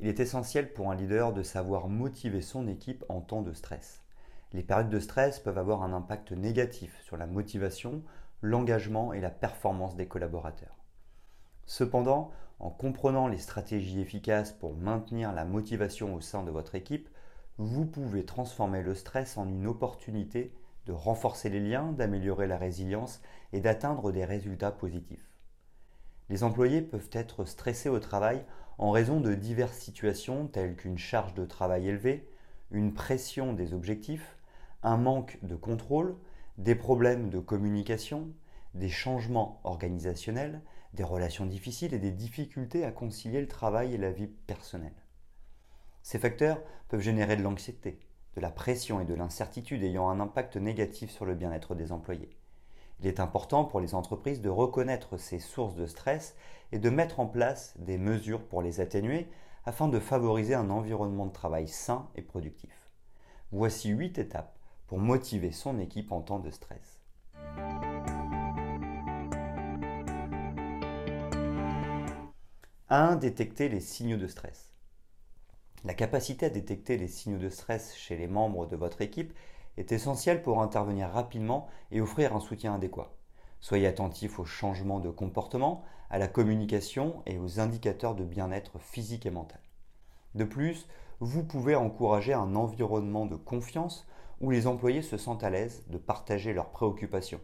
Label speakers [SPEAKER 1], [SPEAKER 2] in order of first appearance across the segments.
[SPEAKER 1] il est essentiel pour un leader de savoir motiver son équipe en temps de stress. Les périodes de stress peuvent avoir un impact négatif sur la motivation, l'engagement et la performance des collaborateurs. Cependant, en comprenant les stratégies efficaces pour maintenir la motivation au sein de votre équipe, vous pouvez transformer le stress en une opportunité de renforcer les liens, d'améliorer la résilience et d'atteindre des résultats positifs. Les employés peuvent être stressés au travail en raison de diverses situations telles qu'une charge de travail élevée, une pression des objectifs, un manque de contrôle, des problèmes de communication, des changements organisationnels, des relations difficiles et des difficultés à concilier le travail et la vie personnelle. Ces facteurs peuvent générer de l'anxiété, de la pression et de l'incertitude ayant un impact négatif sur le bien-être des employés. Il est important pour les entreprises de reconnaître ces sources de stress et de mettre en place des mesures pour les atténuer afin de favoriser un environnement de travail sain et productif. Voici 8 étapes pour motiver son équipe en temps de stress. 1. Détecter les signaux de stress. La capacité à détecter les signaux de stress chez les membres de votre équipe est essentielle pour intervenir rapidement et offrir un soutien adéquat. Soyez attentif aux changements de comportement, à la communication et aux indicateurs de bien-être physique et mental. De plus, vous pouvez encourager un environnement de confiance où les employés se sentent à l'aise de partager leurs préoccupations.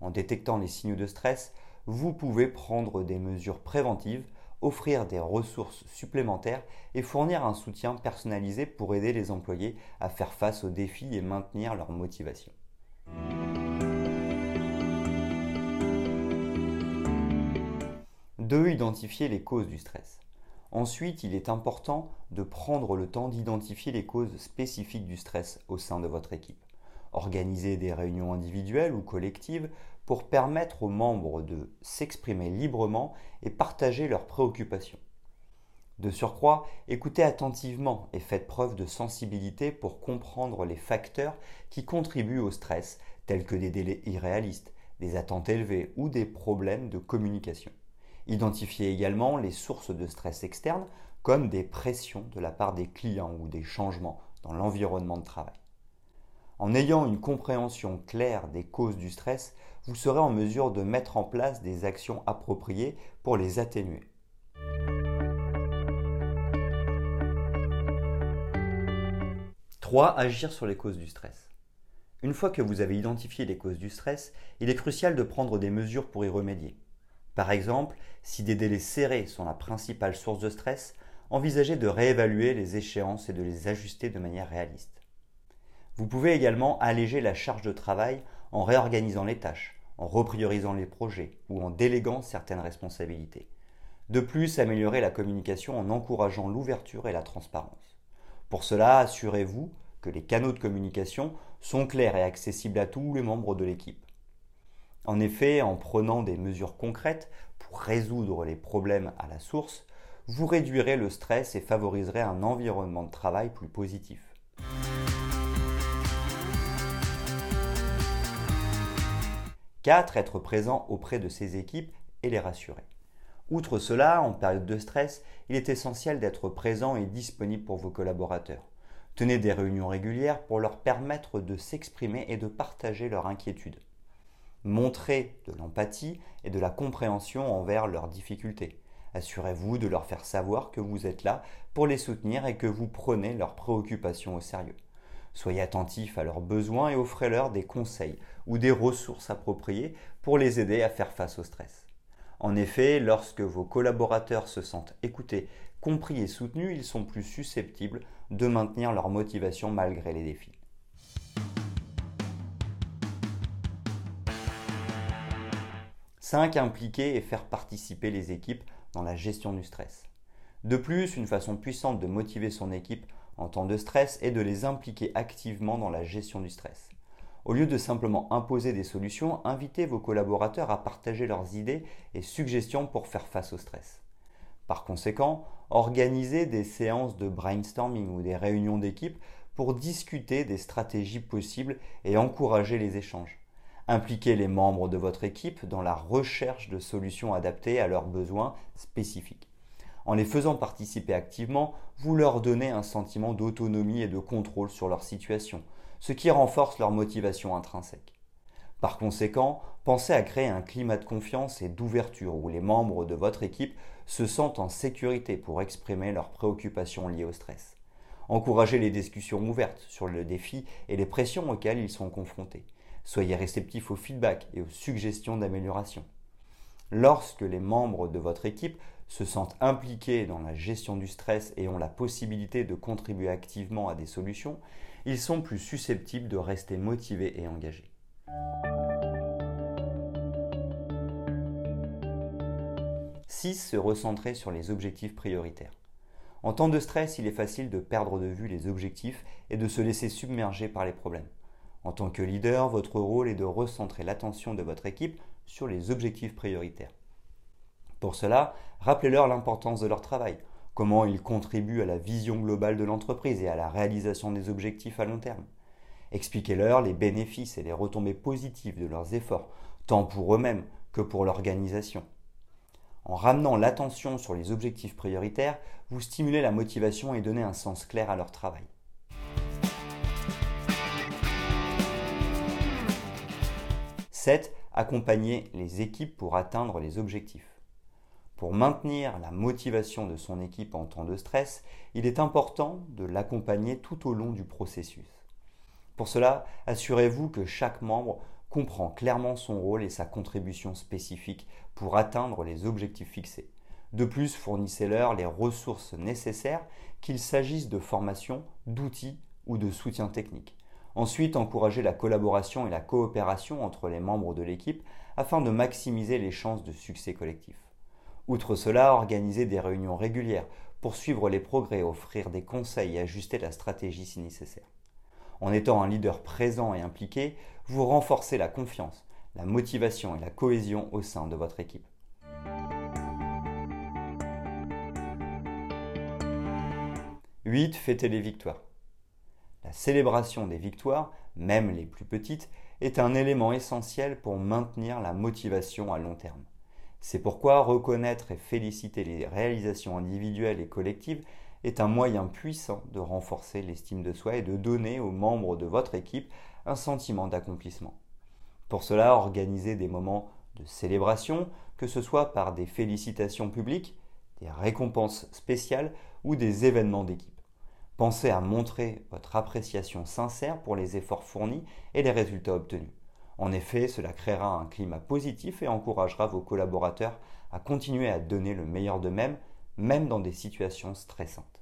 [SPEAKER 1] En détectant les signaux de stress, vous pouvez prendre des mesures préventives offrir des ressources supplémentaires et fournir un soutien personnalisé pour aider les employés à faire face aux défis et maintenir leur motivation. 2. Identifier les causes du stress. Ensuite, il est important de prendre le temps d'identifier les causes spécifiques du stress au sein de votre équipe. Organiser des réunions individuelles ou collectives pour permettre aux membres de s'exprimer librement et partager leurs préoccupations. De surcroît, écoutez attentivement et faites preuve de sensibilité pour comprendre les facteurs qui contribuent au stress, tels que des délais irréalistes, des attentes élevées ou des problèmes de communication. Identifiez également les sources de stress externes, comme des pressions de la part des clients ou des changements dans l'environnement de travail. En ayant une compréhension claire des causes du stress, vous serez en mesure de mettre en place des actions appropriées pour les atténuer. « 3. Agir sur les causes du stress. Une fois que vous avez identifié les causes du stress, il est crucial de prendre des mesures pour y remédier. Par exemple, si des délais serrés sont la principale source de stress, envisagez de réévaluer les échéances et de les ajuster de manière réaliste. Vous pouvez également alléger la charge de travail en réorganisant les tâches, en repriorisant les projets ou en déléguant certaines responsabilités. De plus, améliorer la communication en encourageant l'ouverture et la transparence. Pour cela, assurez-vous que les canaux de communication sont clairs et accessibles à tous les membres de l'équipe. En effet, en prenant des mesures concrètes pour résoudre les problèmes à la source, vous réduirez le stress et favoriserez un environnement de travail plus positif. 4. Être présent auprès de ses équipes et les rassurer. Outre cela, en période de stress, il est essentiel d'être présent et disponible pour vos collaborateurs. Tenez des réunions régulières pour leur permettre de s'exprimer et de partager leurs inquiétudes. Montrez de l'empathie et de la compréhension envers leurs difficultés. Assurez-vous de leur faire savoir que vous êtes là pour les soutenir et que vous prenez leurs préoccupations au sérieux. Soyez attentifs à leurs besoins et offrez-leur des conseils ou des ressources appropriées pour les aider à faire face au stress. En effet, lorsque vos collaborateurs se sentent écoutés, compris et soutenus, ils sont plus susceptibles de maintenir leur motivation malgré les défis. 5. Impliquer et faire participer les équipes dans la gestion du stress. De plus, une façon puissante de motiver son équipe en temps de stress est de les impliquer activement dans la gestion du stress. Au lieu de simplement imposer des solutions, invitez vos collaborateurs à partager leurs idées et suggestions pour faire face au stress. Par conséquent, organisez des séances de brainstorming ou des réunions d'équipe pour discuter des stratégies possibles et encourager les échanges. Impliquez les membres de votre équipe dans la recherche de solutions adaptées à leurs besoins spécifiques. En les faisant participer activement, vous leur donnez un sentiment d'autonomie et de contrôle sur leur situation, ce qui renforce leur motivation intrinsèque. Par conséquent, pensez à créer un climat de confiance et d'ouverture où les membres de votre équipe se sentent en sécurité pour exprimer leurs préoccupations liées au stress. Encouragez les discussions ouvertes sur le défi et les pressions auxquelles ils sont confrontés. Soyez réceptifs au feedback et aux suggestions d'amélioration. Lorsque les membres de votre équipe se sentent impliqués dans la gestion du stress et ont la possibilité de contribuer activement à des solutions, ils sont plus susceptibles de rester motivés et engagés. 6. Se recentrer sur les objectifs prioritaires. En temps de stress, il est facile de perdre de vue les objectifs et de se laisser submerger par les problèmes. En tant que leader, votre rôle est de recentrer l'attention de votre équipe sur les objectifs prioritaires. Pour cela, rappelez-leur l'importance de leur travail, comment ils contribuent à la vision globale de l'entreprise et à la réalisation des objectifs à long terme. Expliquez-leur les bénéfices et les retombées positives de leurs efforts, tant pour eux-mêmes que pour l'organisation. En ramenant l'attention sur les objectifs prioritaires, vous stimulez la motivation et donnez un sens clair à leur travail. 7. Accompagner les équipes pour atteindre les objectifs. Pour maintenir la motivation de son équipe en temps de stress, il est important de l'accompagner tout au long du processus. Pour cela, assurez-vous que chaque membre comprend clairement son rôle et sa contribution spécifique pour atteindre les objectifs fixés. De plus, fournissez-leur les ressources nécessaires, qu'il s'agisse de formation, d'outils ou de soutien technique. Ensuite, encouragez la collaboration et la coopération entre les membres de l'équipe afin de maximiser les chances de succès collectif. Outre cela, organisez des réunions régulières pour suivre les progrès, offrir des conseils et ajuster la stratégie si nécessaire. En étant un leader présent et impliqué, vous renforcez la confiance, la motivation et la cohésion au sein de votre équipe. 8. Fêtez les victoires. La célébration des victoires, même les plus petites, est un élément essentiel pour maintenir la motivation à long terme. C'est pourquoi reconnaître et féliciter les réalisations individuelles et collectives est un moyen puissant de renforcer l'estime de soi et de donner aux membres de votre équipe un sentiment d'accomplissement. Pour cela, organisez des moments de célébration, que ce soit par des félicitations publiques, des récompenses spéciales ou des événements d'équipe. Pensez à montrer votre appréciation sincère pour les efforts fournis et les résultats obtenus. En effet, cela créera un climat positif et encouragera vos collaborateurs à continuer à donner le meilleur d'eux-mêmes, même dans des situations stressantes.